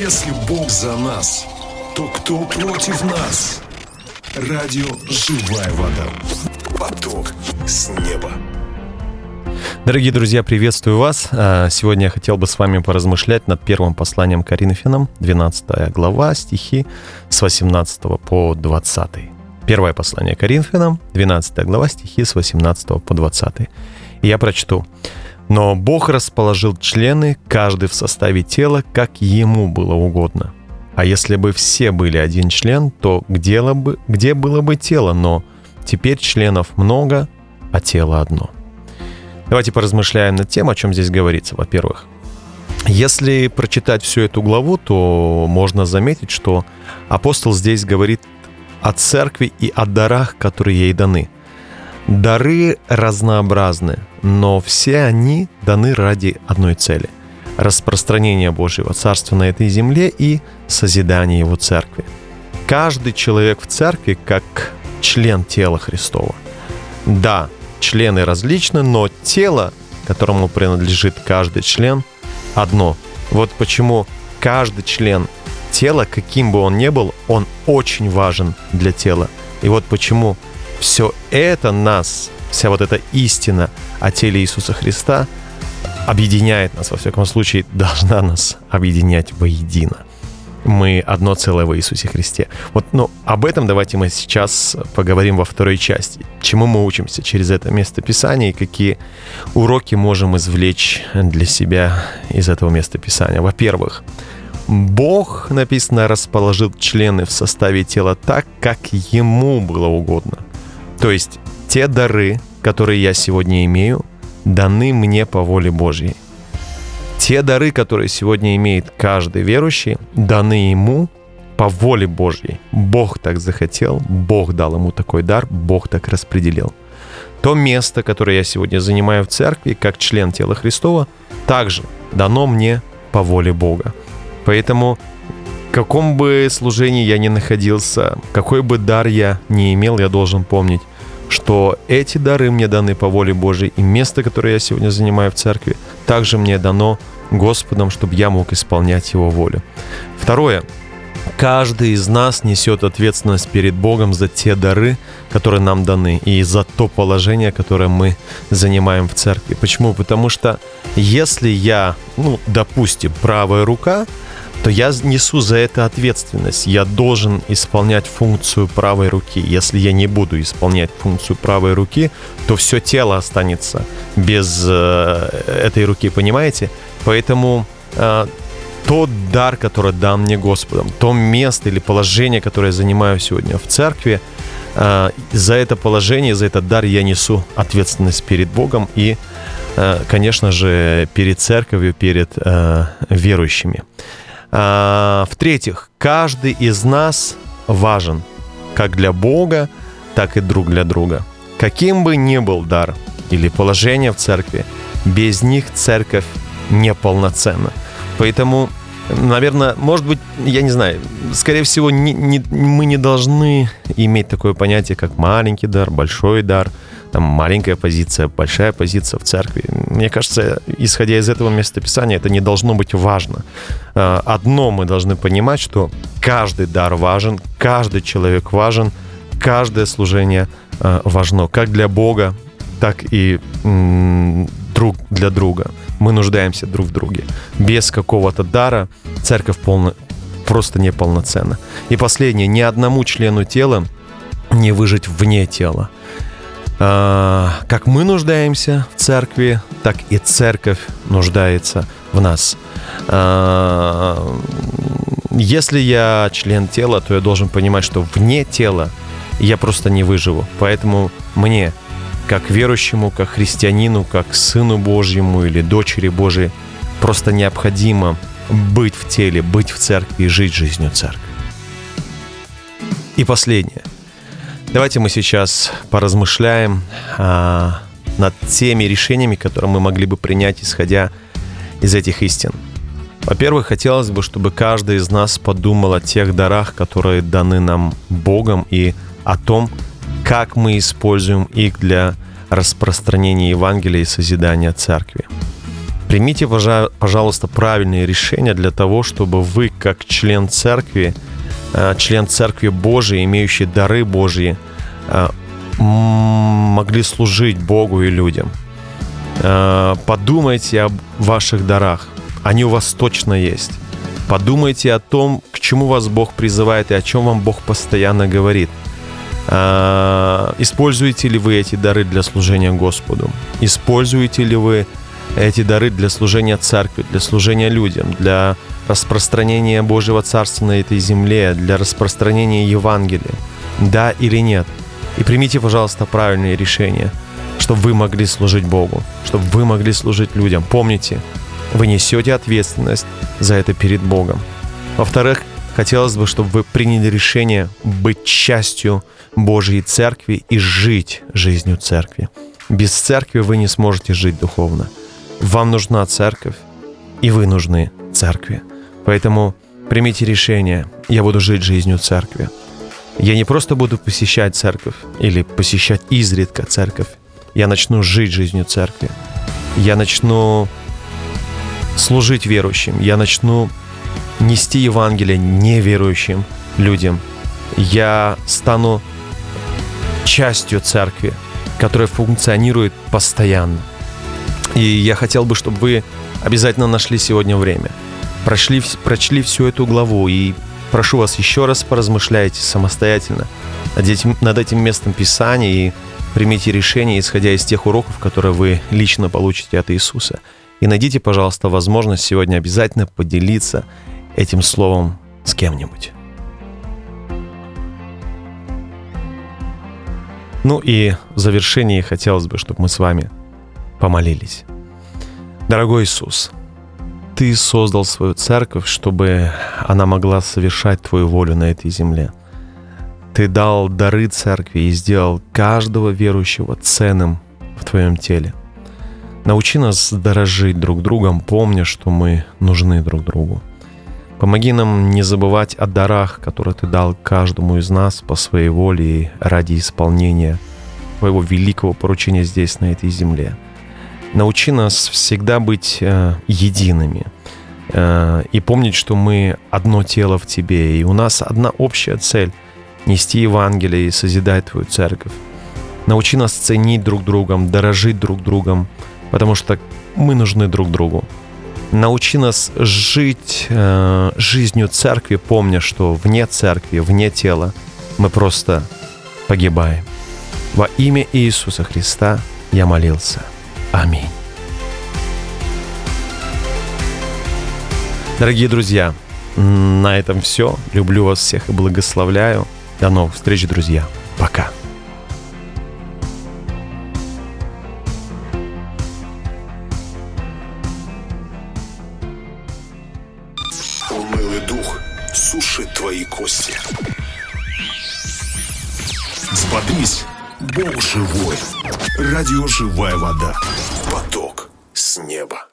Если Бог за нас, то кто против нас? Радио «Живая вода». Поток с неба. Дорогие друзья, приветствую вас. А, сегодня я хотел бы с вами поразмышлять над первым посланием Коринфянам, 12 глава, стихи с 18 по 20. Первое послание Коринфянам, 12 глава, стихи с 18 по 20. И я прочту. «Но Бог расположил члены, каждый в составе тела, как ему было угодно. А если бы все были один член, то где, бы, где было бы тело? Но теперь членов много, а тело одно». Давайте поразмышляем над тем, о чем здесь говорится. Во-первых, если прочитать всю эту главу, то можно заметить, что апостол здесь говорит о церкви и о дарах, которые ей даны. Дары разнообразны, но все они даны ради одной цели – распространения Божьего Царства на этой земле и созидания Его Церкви. Каждый человек в Церкви как член тела Христова. Да, члены различны, но тело, которому принадлежит каждый член, одно. Вот почему каждый член тела, каким бы он ни был, он очень важен для тела. И вот почему все это нас, вся вот эта истина о теле Иисуса Христа объединяет нас, во всяком случае, должна нас объединять воедино мы одно целое в Иисусе Христе. Вот, ну, об этом давайте мы сейчас поговорим во второй части. Чему мы учимся через это место Писания и какие уроки можем извлечь для себя из этого места Писания. Во-первых, Бог, написано, расположил члены в составе тела так, как Ему было угодно. То есть те дары, которые я сегодня имею, даны мне по воле Божьей. Те дары, которые сегодня имеет каждый верующий, даны ему по воле Божьей. Бог так захотел, Бог дал ему такой дар, Бог так распределил. То место, которое я сегодня занимаю в церкви, как член тела Христова, также дано мне по воле Бога. Поэтому каком бы служении я ни находился, какой бы дар я не имел, я должен помнить, что эти дары мне даны по воле Божьей, и место, которое я сегодня занимаю в церкви, также мне дано Господом, чтобы я мог исполнять Его волю. Второе. Каждый из нас несет ответственность перед Богом за те дары, которые нам даны, и за то положение, которое мы занимаем в церкви. Почему? Потому что если я, ну, допустим, правая рука, то я несу за это ответственность. Я должен исполнять функцию правой руки. Если я не буду исполнять функцию правой руки, то все тело останется без э, этой руки, понимаете? Поэтому э, тот дар, который дан мне Господом, то место или положение, которое я занимаю сегодня в церкви, э, за это положение, за этот дар я несу ответственность перед Богом и, э, конечно же, перед церковью, перед э, верующими. Э, в-третьих, каждый из нас важен как для Бога, так и друг для друга. Каким бы ни был дар или положение в церкви, без них церковь неполноценно. Поэтому, наверное, может быть, я не знаю, скорее всего, не, не, мы не должны иметь такое понятие, как маленький дар, большой дар, там маленькая позиция, большая позиция в церкви. Мне кажется, исходя из этого местописания, это не должно быть важно. А, одно мы должны понимать, что каждый дар важен, каждый человек важен, каждое служение а, важно, как для Бога, так и друг для друга. Мы нуждаемся друг в друге. Без какого-то дара церковь полно, просто неполноценна. И последнее, ни одному члену тела не выжить вне тела. А, как мы нуждаемся в церкви, так и церковь нуждается в нас. А, если я член тела, то я должен понимать, что вне тела я просто не выживу. Поэтому мне как верующему, как христианину, как сыну Божьему или дочери Божией просто необходимо быть в теле, быть в церкви и жить жизнью церкви. И последнее. Давайте мы сейчас поразмышляем а, над теми решениями, которые мы могли бы принять, исходя из этих истин. Во-первых, хотелось бы, чтобы каждый из нас подумал о тех дарах, которые даны нам Богом, и о том, как мы используем их для распространения Евангелия и созидания церкви. Примите, пожалуйста, правильные решения для того, чтобы вы, как член церкви, член церкви Божией, имеющий дары Божьи, э, могли служить Богу и людям. Э, подумайте об ваших дарах. Они у вас точно есть. Подумайте о том, к чему вас Бог призывает и о чем вам Бог постоянно говорит. Используете ли вы эти дары для служения Господу? Используете ли вы эти дары для служения церкви, для служения людям, для распространения Божьего Царства на этой земле, для распространения Евангелия. Да или нет? И примите, пожалуйста, правильные решения, чтобы вы могли служить Богу, чтобы вы могли служить людям. Помните, вы несете ответственность за это перед Богом. Во-вторых, хотелось бы, чтобы вы приняли решение быть частью Божьей Церкви и жить жизнью Церкви. Без Церкви вы не сможете жить духовно. Вам нужна церковь, и вы нужны церкви. Поэтому примите решение, я буду жить жизнью церкви. Я не просто буду посещать церковь или посещать изредка церковь. Я начну жить жизнью церкви. Я начну служить верующим. Я начну нести Евангелие неверующим людям. Я стану частью церкви, которая функционирует постоянно. И я хотел бы, чтобы вы обязательно нашли сегодня время. Прошли, прочли всю эту главу и прошу вас еще раз поразмышляйте самостоятельно над этим, над этим местом Писания и примите решение, исходя из тех уроков, которые вы лично получите от Иисуса. И найдите, пожалуйста, возможность сегодня обязательно поделиться этим словом с кем-нибудь. Ну и в завершении хотелось бы, чтобы мы с вами помолились. Дорогой Иисус, Ты создал свою церковь, чтобы она могла совершать Твою волю на этой земле. Ты дал дары церкви и сделал каждого верующего ценным в Твоем теле. Научи нас дорожить друг другом, помня, что мы нужны друг другу. Помоги нам не забывать о дарах, которые Ты дал каждому из нас по своей воле и ради исполнения Твоего великого поручения здесь, на этой земле – Научи нас всегда быть э, едиными э, и помнить, что мы одно тело в Тебе, и у нас одна общая цель — нести Евангелие и созидать Твою церковь. Научи нас ценить друг другом, дорожить друг другом, потому что мы нужны друг другу. Научи нас жить э, жизнью церкви, помня, что вне церкви, вне тела мы просто погибаем. Во имя Иисуса Христа я молился. Аминь. Дорогие друзья, на этом все. Люблю вас всех и благословляю. До новых встреч, друзья. Пока. Унылый дух сушит твои кости. Взбодрись, Бог живой. Радио «Живая вода». Поток с неба.